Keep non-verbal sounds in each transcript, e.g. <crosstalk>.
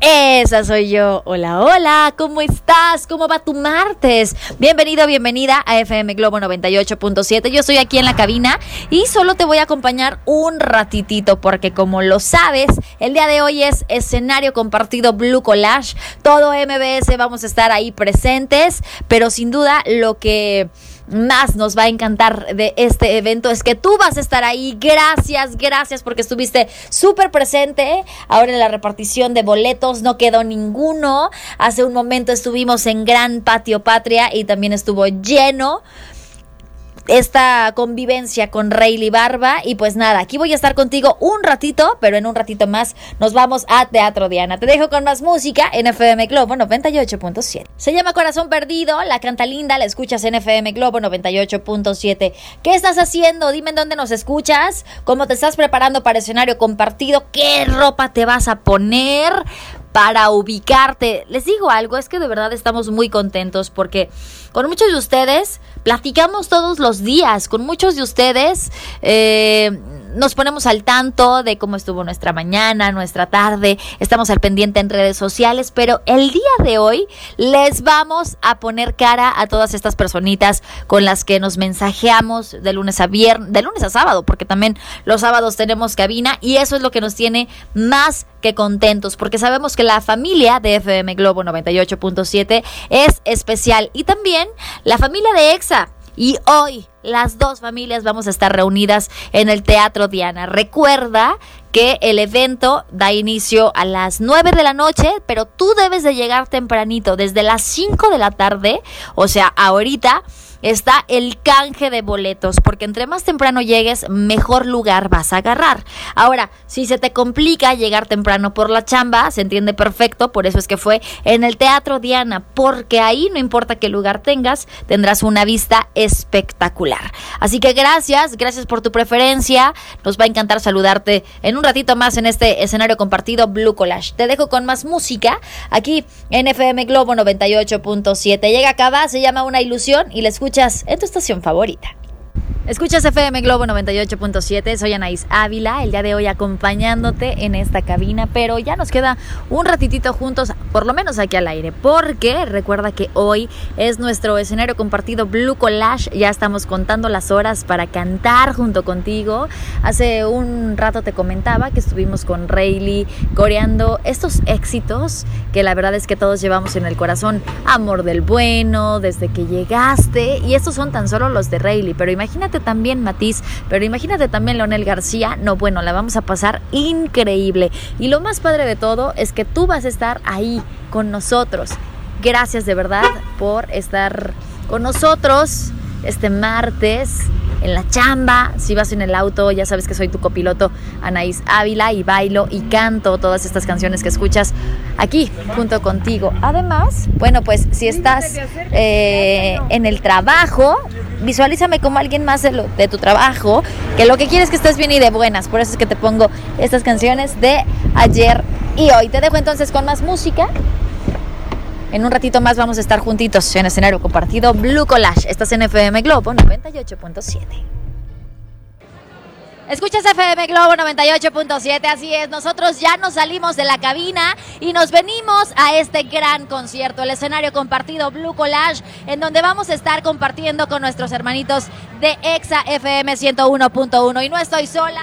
Esa soy yo. Hola, hola, ¿cómo estás? ¿Cómo va tu martes? Bienvenido, bienvenida a FM Globo 98.7. Yo estoy aquí en la cabina y solo te voy a acompañar un ratitito porque como lo sabes, el día de hoy es escenario compartido Blue Collage. Todo MBS vamos a estar ahí presentes, pero sin duda lo que más nos va a encantar de este evento es que tú vas a estar ahí. Gracias, gracias porque estuviste súper presente. Ahora en la repartición de boletos no quedó ninguno. Hace un momento estuvimos en Gran Patio Patria y también estuvo lleno esta convivencia con Rayleigh Barba. Y pues nada, aquí voy a estar contigo un ratito, pero en un ratito más nos vamos a Teatro Diana. Te dejo con más música en FM Globo 98.7. Se llama Corazón Perdido, la canta linda, la escuchas en FM Globo 98.7. ¿Qué estás haciendo? Dime en dónde nos escuchas, cómo te estás preparando para escenario compartido, qué ropa te vas a poner para ubicarte. Les digo algo, es que de verdad estamos muy contentos porque con muchos de ustedes platicamos todos los días, con muchos de ustedes eh, nos ponemos al tanto de cómo estuvo nuestra mañana, nuestra tarde, estamos al pendiente en redes sociales, pero el día de hoy les vamos a poner cara a todas estas personitas con las que nos mensajeamos de lunes a viernes, de lunes a sábado, porque también los sábados tenemos cabina y eso es lo que nos tiene más que contentos, porque sabemos que la familia de FM Globo 98.7 es especial y también la familia de EXA y hoy las dos familias vamos a estar reunidas en el Teatro Diana. Recuerda el evento da inicio a las 9 de la noche, pero tú debes de llegar tempranito, desde las 5 de la tarde, o sea, ahorita está el canje de boletos, porque entre más temprano llegues, mejor lugar vas a agarrar. Ahora, si se te complica llegar temprano por la chamba, se entiende perfecto, por eso es que fue en el Teatro Diana, porque ahí no importa qué lugar tengas, tendrás una vista espectacular. Así que gracias, gracias por tu preferencia, nos va a encantar saludarte en un ratito más en este escenario compartido Blue Collage. Te dejo con más música aquí en FM Globo 98.7. Llega acá, se llama Una Ilusión y les escuchas en tu estación favorita. Escuchas FM Globo 98.7, soy Anaís Ávila, el día de hoy acompañándote en esta cabina, pero ya nos queda un ratitito juntos, por lo menos aquí al aire, porque recuerda que hoy es nuestro escenario compartido Blue Collage, ya estamos contando las horas para cantar junto contigo. Hace un rato te comentaba que estuvimos con Rayleigh coreando estos éxitos que la verdad es que todos llevamos en el corazón, Amor del Bueno, desde que llegaste, y estos son tan solo los de Rayleigh, pero imagínate también Matiz, pero imagínate también Leonel García. No, bueno, la vamos a pasar increíble. Y lo más padre de todo es que tú vas a estar ahí con nosotros. Gracias de verdad por estar con nosotros este martes en la chamba, si vas en el auto, ya sabes que soy tu copiloto Anaís Ávila y bailo y canto todas estas canciones que escuchas aquí junto contigo. Además, bueno, pues si estás eh, en el trabajo, visualízame como alguien más de, de tu trabajo, que lo que quieres es que estés bien y de buenas. Por eso es que te pongo estas canciones de ayer y hoy. Te dejo entonces con más música. En un ratito más vamos a estar juntitos en escenario compartido Blue Collage. Estás en FM Globo 98.7. Escuchas FM Globo 98.7, así es, nosotros ya nos salimos de la cabina y nos venimos a este gran concierto, el escenario compartido Blue Collage, en donde vamos a estar compartiendo con nuestros hermanitos de EXA FM 101.1 y no estoy sola,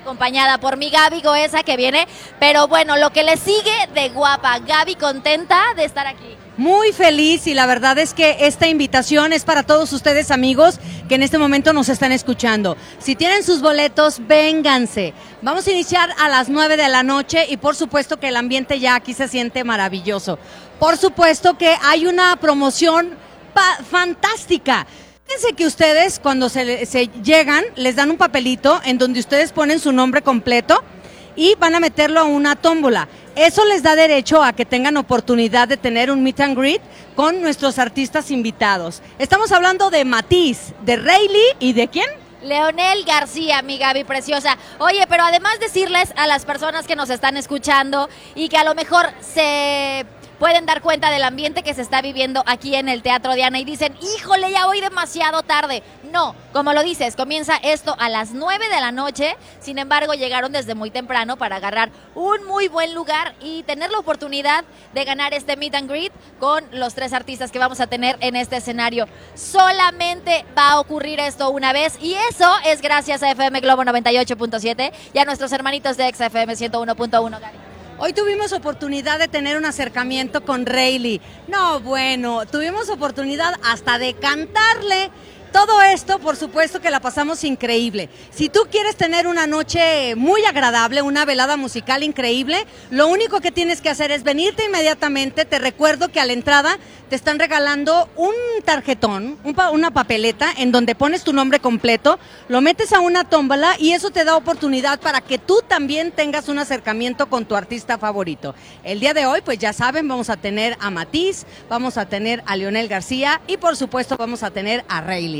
acompañada por mi Gaby Goesa que viene, pero bueno, lo que le sigue de guapa, Gaby contenta de estar aquí muy feliz y la verdad es que esta invitación es para todos ustedes amigos que en este momento nos están escuchando. Si tienen sus boletos, vénganse. Vamos a iniciar a las 9 de la noche y por supuesto que el ambiente ya aquí se siente maravilloso. Por supuesto que hay una promoción fantástica. Fíjense que ustedes cuando se, llegan les dan un papelito en donde ustedes ponen su nombre completo y van a meterlo a una tómbola. Eso les da derecho a que tengan oportunidad de tener un meet and greet con nuestros artistas invitados. Estamos hablando de Matiz, de Rayleigh y de quién? Leonel García, mi Gaby preciosa. Oye, pero además decirles a las personas que nos están escuchando y que a lo mejor se pueden dar cuenta del ambiente que se está viviendo aquí en el Teatro Diana y dicen, híjole, ya voy demasiado tarde. No, como lo dices, comienza esto a las 9 de la noche, sin embargo llegaron desde muy temprano para agarrar un muy buen lugar y tener la oportunidad de ganar este meet and greet con los tres artistas que vamos a tener en este escenario. Solamente va a ocurrir esto una vez y eso es gracias a FM Globo 98.7 y a nuestros hermanitos de XFM 101.1. Hoy tuvimos oportunidad de tener un acercamiento con Rayleigh. No, bueno, tuvimos oportunidad hasta de cantarle todo esto, por supuesto que la pasamos increíble. Si tú quieres tener una noche muy agradable, una velada musical increíble, lo único que tienes que hacer es venirte inmediatamente. Te recuerdo que a la entrada te están regalando un tarjetón, una papeleta en donde pones tu nombre completo, lo metes a una tómbola y eso te da oportunidad para que tú también tengas un acercamiento con tu artista favorito. El día de hoy, pues ya saben, vamos a tener a Matiz, vamos a tener a Leonel García y por supuesto vamos a tener a Rayleigh.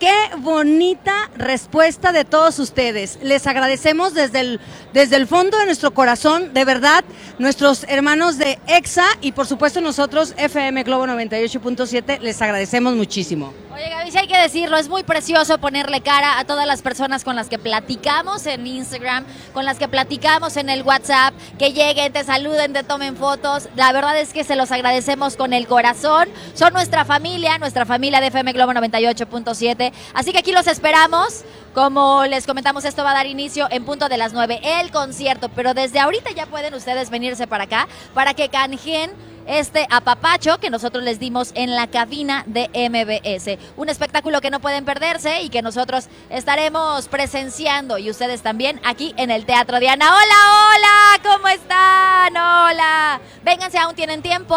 Qué bonita respuesta de todos ustedes. Les agradecemos desde el, desde el fondo de nuestro corazón, de verdad, nuestros hermanos de EXA y por supuesto nosotros, FM Globo 98.7, les agradecemos muchísimo. Oye, Gaby, si hay que decirlo, es muy precioso ponerle cara a todas las personas con las que platicamos en Instagram, con las que platicamos en el WhatsApp, que lleguen, te saluden, te tomen fotos. La verdad es que se los agradecemos con el corazón. Son nuestra familia, nuestra familia de FM Globo 98.7. Así que aquí los esperamos. Como les comentamos, esto va a dar inicio en punto de las 9, el concierto. Pero desde ahorita ya pueden ustedes venirse para acá para que canjeen este apapacho que nosotros les dimos en la cabina de MBS. Un espectáculo que no pueden perderse y que nosotros estaremos presenciando y ustedes también aquí en el Teatro Diana. Hola, hola, ¿cómo están? Hola. Vénganse, aún tienen tiempo.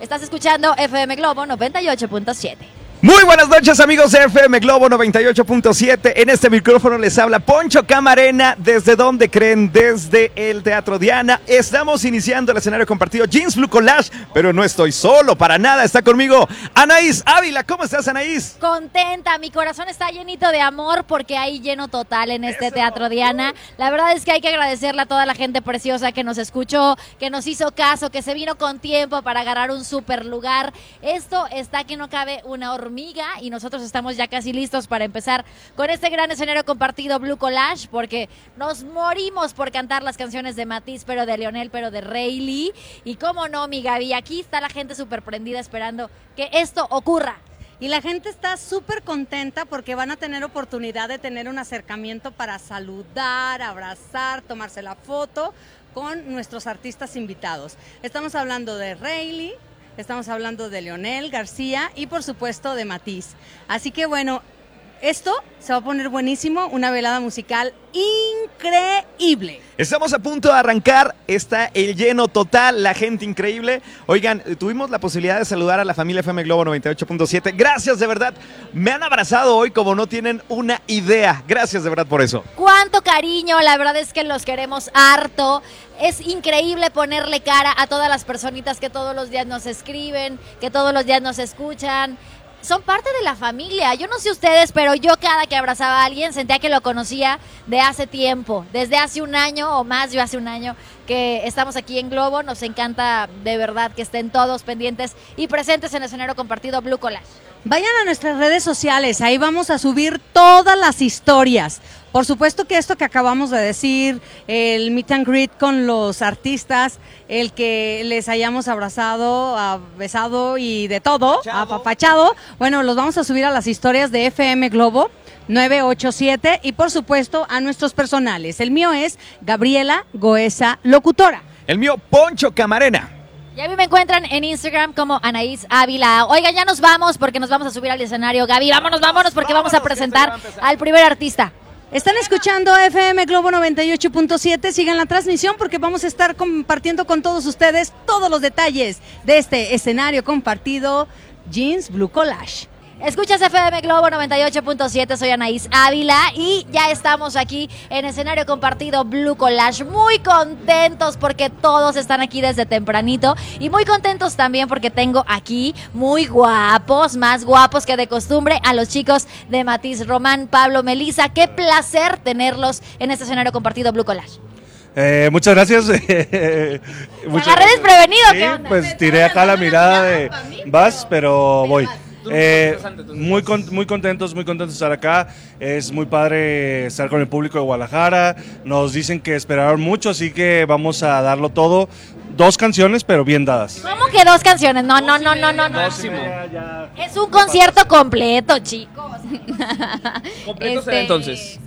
Estás escuchando FM Globo 98.7. Muy buenas noches amigos de FM Globo 98.7. En este micrófono les habla Poncho Camarena. ¿Desde dónde creen? Desde el Teatro Diana. Estamos iniciando el escenario compartido Jeans Blue Collage, pero no estoy solo para nada. Está conmigo Anaís Ávila. ¿Cómo estás Anaís? Contenta, mi corazón está llenito de amor porque hay lleno total en este Teatro Diana. La verdad es que hay que agradecerle a toda la gente preciosa que nos escuchó, que nos hizo caso, que se vino con tiempo para agarrar un super lugar. Esto está que no cabe una hormiga y nosotros estamos ya casi listos para empezar con este gran escenario compartido Blue Collage porque nos morimos por cantar las canciones de Matiz, pero de Leonel, pero de Rayleigh. Y cómo no, mi Gaby, aquí está la gente súper prendida esperando que esto ocurra. Y la gente está súper contenta porque van a tener oportunidad de tener un acercamiento para saludar, abrazar, tomarse la foto con nuestros artistas invitados. Estamos hablando de Rayleigh, Estamos hablando de Leonel García y por supuesto de Matiz. Así que bueno, esto se va a poner buenísimo, una velada musical increíble. Estamos a punto de arrancar, está el lleno total, la gente increíble. Oigan, tuvimos la posibilidad de saludar a la familia FM Globo 98.7. Gracias de verdad, me han abrazado hoy como no tienen una idea. Gracias de verdad por eso. Cuánto cariño, la verdad es que los queremos harto. Es increíble ponerle cara a todas las personitas que todos los días nos escriben, que todos los días nos escuchan son parte de la familia. Yo no sé ustedes, pero yo cada que abrazaba a alguien sentía que lo conocía de hace tiempo, desde hace un año o más, yo hace un año que estamos aquí en Globo. Nos encanta de verdad que estén todos pendientes y presentes en el escenario compartido Blue Collage. Vayan a nuestras redes sociales, ahí vamos a subir todas las historias. Por supuesto que esto que acabamos de decir, el meet and greet con los artistas, el que les hayamos abrazado, besado y de todo, apapachado, bueno, los vamos a subir a las historias de FM Globo 987 y por supuesto a nuestros personales. El mío es Gabriela Goesa Locutora. El mío Poncho Camarena. Y a mí me encuentran en Instagram como Anaís Ávila. Oigan, ya nos vamos porque nos vamos a subir al escenario. Gaby, vámonos, vámonos porque vamos a presentar al primer artista. Están escuchando FM Globo 98.7. Sigan la transmisión porque vamos a estar compartiendo con todos ustedes todos los detalles de este escenario compartido Jeans Blue Collage. Escuchas FM Globo 98.7, soy Anaís Ávila y ya estamos aquí en escenario compartido Blue Collage. Muy contentos porque todos están aquí desde tempranito y muy contentos también porque tengo aquí muy guapos, más guapos que de costumbre, a los chicos de Matiz Román, Pablo, Melisa. Qué placer tenerlos en este escenario compartido Blue Collage. Eh, muchas gracias. <laughs> Muchas agarré desprevenido, sí, Pues tiré acá la mirada de vas, pero voy. Eh, muy, muy contentos, muy contentos de estar acá. Es muy padre estar con el público de Guadalajara. Nos dicen que esperaron mucho, así que vamos a darlo todo. Dos canciones, pero bien dadas. ¿Cómo que dos canciones? No, no, no, no, no. no. Es un concierto completo, chicos. completo este, entonces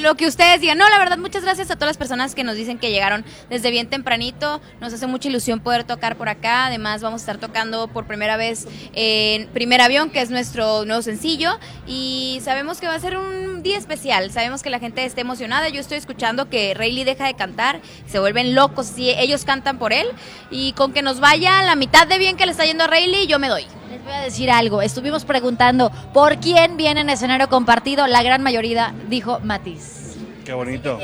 lo que ustedes digan. No, la verdad, muchas gracias a todas las personas que nos dicen que llegaron desde bien tempranito. Nos hace mucha ilusión poder tocar por acá. Además, vamos a estar tocando por primera vez en Primer Avión, que es nuestro nuevo sencillo. Y sabemos que va a ser un día especial. Sabemos que la gente está emocionada. Yo estoy escuchando que Rayleigh deja de cantar. Se vuelven locos si ellos cantan por él. Y con que nos vaya la mitad de bien que le está yendo a Rayleigh, yo me doy. Les voy a decir algo. Estuvimos preguntando por quién viene en escenario compartido. La gran mayoría dijo Matiz. Qué bonito.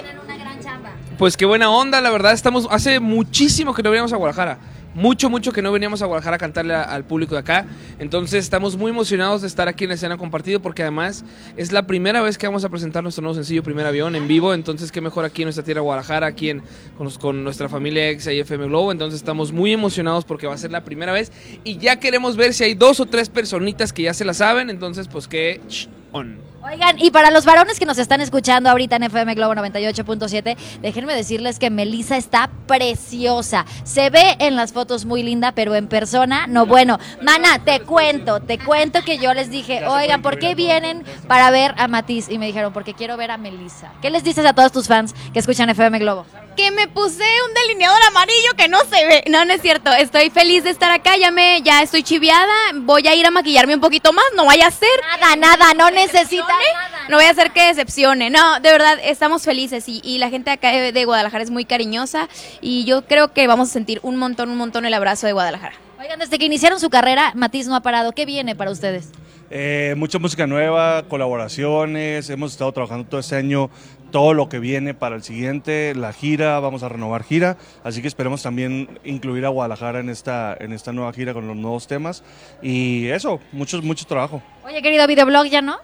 Pues qué buena onda, la verdad. Estamos hace muchísimo que no veníamos a Guadalajara mucho, mucho que no veníamos a Guadalajara a cantarle al público de acá. Entonces estamos muy emocionados de estar aquí en la escena compartido porque además es la primera vez que vamos a presentar nuestro nuevo sencillo Primer Avión en vivo. Entonces qué mejor aquí en nuestra tierra Guadalajara, aquí en, con, nuestra familia ex y FM Globo. Entonces estamos muy emocionados porque va a ser la primera vez y ya queremos ver si hay dos o tres personitas que ya se la saben. Entonces pues que... On. Oigan, y para los varones que nos están escuchando ahorita en FM Globo 98.7, déjenme decirles que Melissa está preciosa. Se ve en las fotos muy linda, pero en persona, no bueno. Mana, te cuento, te cuento que yo les dije, oigan, ¿por qué vienen para ver a Matiz? Y me dijeron, porque quiero ver a Melissa. ¿Qué les dices a todos tus fans que escuchan FM Globo? Que me puse un delineador amarillo que no se ve. No, no es cierto. Estoy feliz de estar acá. Ya me, ya estoy chiviada. Voy a ir a maquillarme un poquito más. No vaya a ser. Nada, nada. No necesita no voy a hacer que decepcione. No, de verdad, estamos felices y, la gente acá de Guadalajara es muy cariñosa y yo creo que vamos a sentir un montón, un montón el abrazo de Guadalajara. Oigan, desde que iniciaron su carrera, Matiz no ha parado. ¿Qué viene para ustedes? Eh, mucha música nueva, colaboraciones, hemos estado trabajando todo este año todo lo que viene para el siguiente, la gira, vamos a renovar gira, así que esperemos también incluir a Guadalajara en esta, en esta nueva gira con los nuevos temas y eso, mucho, mucho trabajo. Oye, querido videoblog, ¿ya no?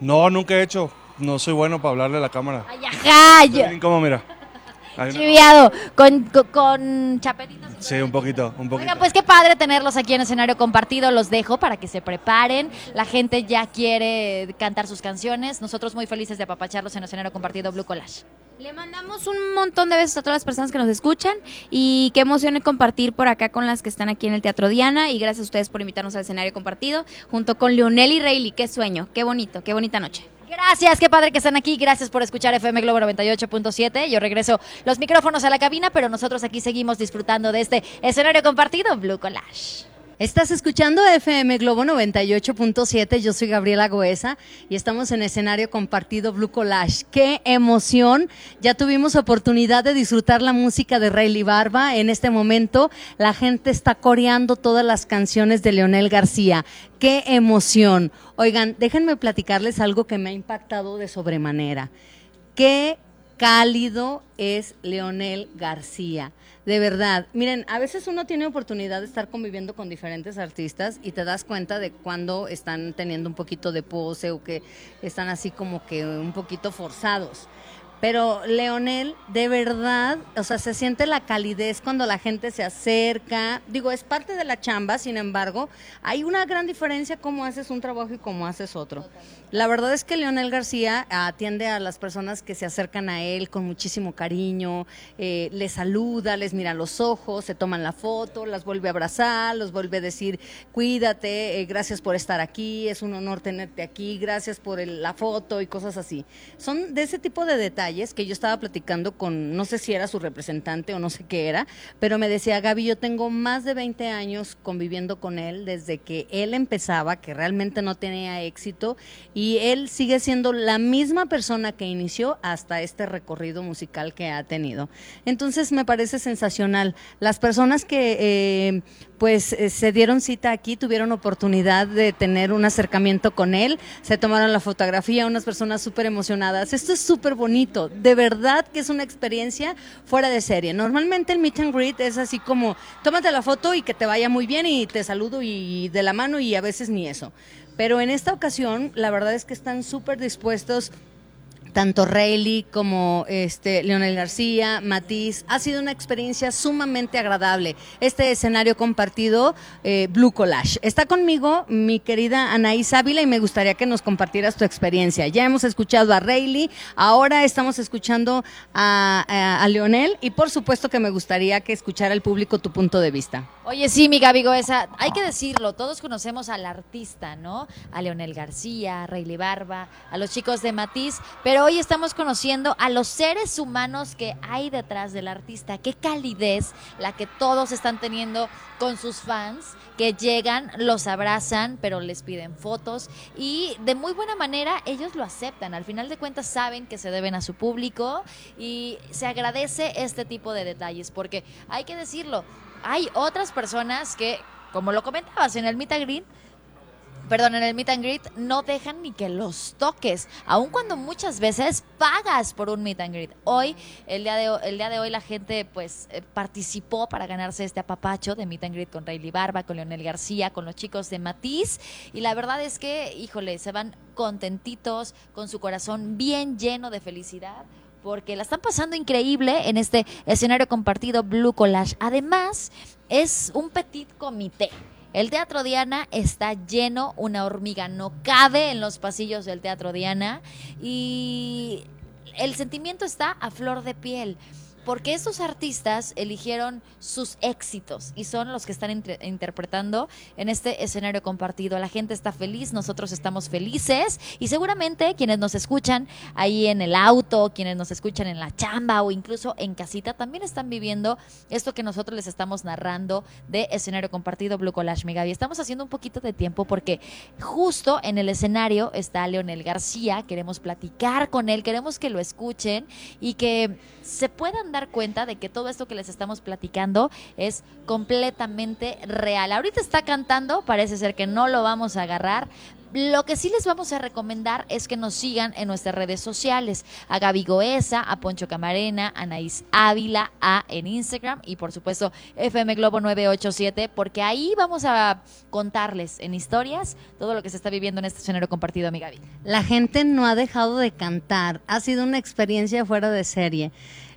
No, nunca he hecho. No soy bueno para hablarle a la cámara. Ay, ajá. ¿Cómo mira? <laughs> Chiviado, con, con, chapetitos. Sí, un poquito, un poquito. pues qué padre tenerlos aquí en escenario compartido. Los dejo para que se preparen. La gente ya quiere cantar sus canciones. Nosotros muy felices de apapacharlos en escenario compartido Blue Collage. Le mandamos un montón de besos a todas las personas que nos escuchan y qué emoción compartir por acá con las que están aquí en el Teatro Diana y gracias a ustedes por invitarnos al escenario compartido junto con Leonel y Rayleigh. Qué sueño, qué bonito, qué bonita noche. Gracias, qué padre que están aquí. Gracias por escuchar FM Globo 98.7. Yo regreso los micrófonos a la cabina, pero nosotros aquí seguimos disfrutando de este escenario compartido Blue Collage. Estás escuchando FM Globo 98.7, yo soy Gabriela Goesa y estamos en escenario compartido Blue Collage. ¡Qué emoción! Ya tuvimos oportunidad de disfrutar la música de Rayleigh Barba. En este momento la gente está coreando todas las canciones de Leonel García. ¡Qué emoción! Oigan, déjenme platicarles algo que me ha impactado de sobremanera. ¡Qué cálido es Leonel García! De verdad, miren, a veces uno tiene oportunidad de estar conviviendo con diferentes artistas y te das cuenta de cuando están teniendo un poquito de pose o que están así como que un poquito forzados. Pero Leonel, de verdad, o sea, se siente la calidez cuando la gente se acerca. Digo, es parte de la chamba, sin embargo, hay una gran diferencia cómo haces un trabajo y cómo haces otro. La verdad es que Leonel García atiende a las personas que se acercan a él con muchísimo cariño, eh, les saluda, les mira los ojos, se toman la foto, las vuelve a abrazar, los vuelve a decir, cuídate, eh, gracias por estar aquí, es un honor tenerte aquí, gracias por la foto y cosas así. Son de ese tipo de detalles que yo estaba platicando con, no sé si era su representante o no sé qué era, pero me decía, Gaby, yo tengo más de 20 años conviviendo con él desde que él empezaba, que realmente no tenía éxito y él sigue siendo la misma persona que inició hasta este recorrido musical que ha tenido. Entonces me parece sensacional. Las personas que eh, pues eh, se dieron cita aquí, tuvieron oportunidad de tener un acercamiento con él, se tomaron la fotografía, unas personas súper emocionadas. Esto es súper bonito, de verdad que es una experiencia fuera de serie. Normalmente el meet and greet es así como, tómate la foto y que te vaya muy bien y te saludo y de la mano y a veces ni eso. Pero en esta ocasión, la verdad es que están súper dispuestos tanto Rayleigh como este Leonel García, Matiz. Ha sido una experiencia sumamente agradable. Este escenario compartido, eh, Blue Collage. Está conmigo mi querida Anaís Ávila y me gustaría que nos compartieras tu experiencia. Ya hemos escuchado a Rayleigh, ahora estamos escuchando a, Leonel y por supuesto que me gustaría que escuchara el público tu punto de vista. Oye, sí, mi Gaby Goesa, hay que decirlo, todos conocemos al artista, ¿no? A Leonel García, a Rayleigh Barba, a los chicos de Matiz, pero hoy estamos conociendo a los seres humanos que hay detrás del artista. Qué calidez la que todos están teniendo con sus fans, que llegan, los abrazan, pero les piden fotos y de muy buena manera ellos lo aceptan. Al final de cuentas saben que se deben a su público y se agradece este tipo de detalles, porque hay que decirlo, hay otras personas que, como lo comentabas en el Meet and Greet, perdón, en el meet and greet no dejan ni que los toques, aun cuando muchas veces pagas por un meet and greet. Hoy, el día de, el día de hoy, la gente pues eh, participó para ganarse este apapacho de meet and greet con Rayleigh Barba, con Leonel García, con los chicos de Matiz. Y la verdad es que, híjole, se van contentitos, con su corazón bien lleno de felicidad porque la están pasando increíble en este escenario compartido Blue Collage. Además, es un petit comité. El Teatro Diana está lleno, una hormiga no cabe en los pasillos del Teatro Diana y el sentimiento está a flor de piel porque estos artistas eligieron sus éxitos y son los que están inter interpretando en este escenario compartido. La gente está feliz, nosotros estamos felices y seguramente quienes nos escuchan ahí en el auto, quienes nos escuchan en la chamba o incluso en casita también están viviendo esto que nosotros les estamos narrando de escenario compartido Blue Collage, mi Gaby. Estamos haciendo un poquito de tiempo porque justo en el escenario está Leonel García, queremos platicar con él, queremos que lo escuchen y que se puedan dar cuenta de que todo esto que les estamos platicando es completamente real. Ahorita está cantando, parece ser que no lo vamos a agarrar, lo que sí les vamos a recomendar es que nos sigan en nuestras redes sociales. A Gaby Goesa, a Poncho Camarena, a Anaís Ávila, a en Instagram y por supuesto FM Globo 987, porque ahí vamos a contarles en historias todo lo que se está viviendo en este escenario compartido, mi Gaby. La gente no ha dejado de cantar. Ha sido una experiencia fuera de serie.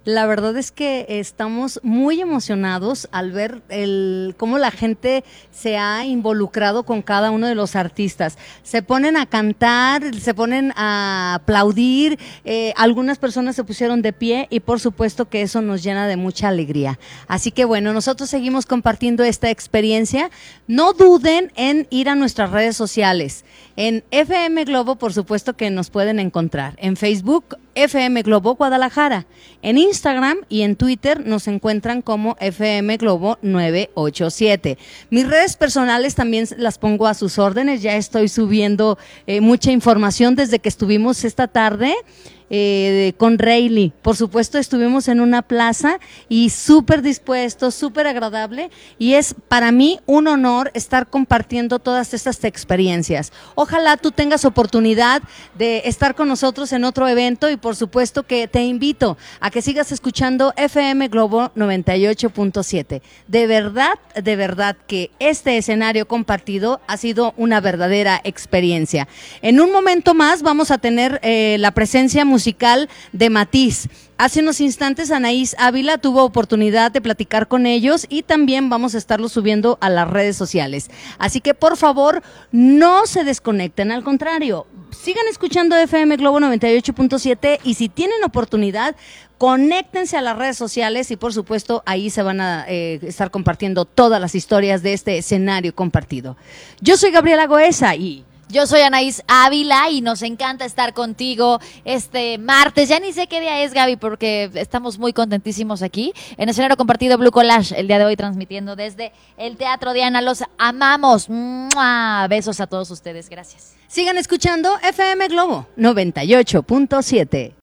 La verdad es que estamos muy emocionados al ver el, cómo la gente se ha involucrado con cada uno de los artistas. Se ponen a cantar, se ponen a aplaudir, eh, algunas personas se pusieron de pie y por supuesto que eso nos llena de mucha alegría. Así que bueno, nosotros seguimos compartiendo esta experiencia. No duden en ir a nuestras redes sociales. En FM Globo, por supuesto que nos pueden encontrar. En Facebook, FM Globo Guadalajara. En Instagram y en Twitter nos encuentran como FM Globo 987. Mis redes personales también las pongo a sus órdenes. Ya estoy subiendo eh, mucha información desde que estuvimos esta tarde eh, con Rayleigh. Por supuesto, estuvimos en una plaza y súper dispuesto, súper agradable. Y es para mí un honor estar compartiendo todas estas experiencias. Ojalá tú tengas oportunidad de estar con nosotros en otro evento y por supuesto que te invito a que sigas escuchando FM Globo 98.7. De verdad, de verdad que este escenario compartido ha sido una verdadera experiencia. En un momento más vamos a tener eh, la presencia musical de Matiz. Hace unos instantes Anaís Ávila tuvo oportunidad de platicar con ellos y también vamos a estarlo subiendo a las redes sociales. Así que por favor no se desconecten, al contrario, sigan escuchando FM Globo 98.7 y si tienen oportunidad, conéctense a las redes sociales y por supuesto ahí se van a eh, estar compartiendo todas las historias de este escenario compartido. Yo soy Gabriela Goesa y... Yo soy Anaís Ávila y nos encanta estar contigo este martes. Ya ni sé qué día es, Gaby, porque estamos muy contentísimos aquí en escenario compartido Blue Collage, el día de hoy transmitiendo desde el Teatro Diana. Los amamos. Besos a todos ustedes. Gracias. Sigan escuchando FM Globo 98.7.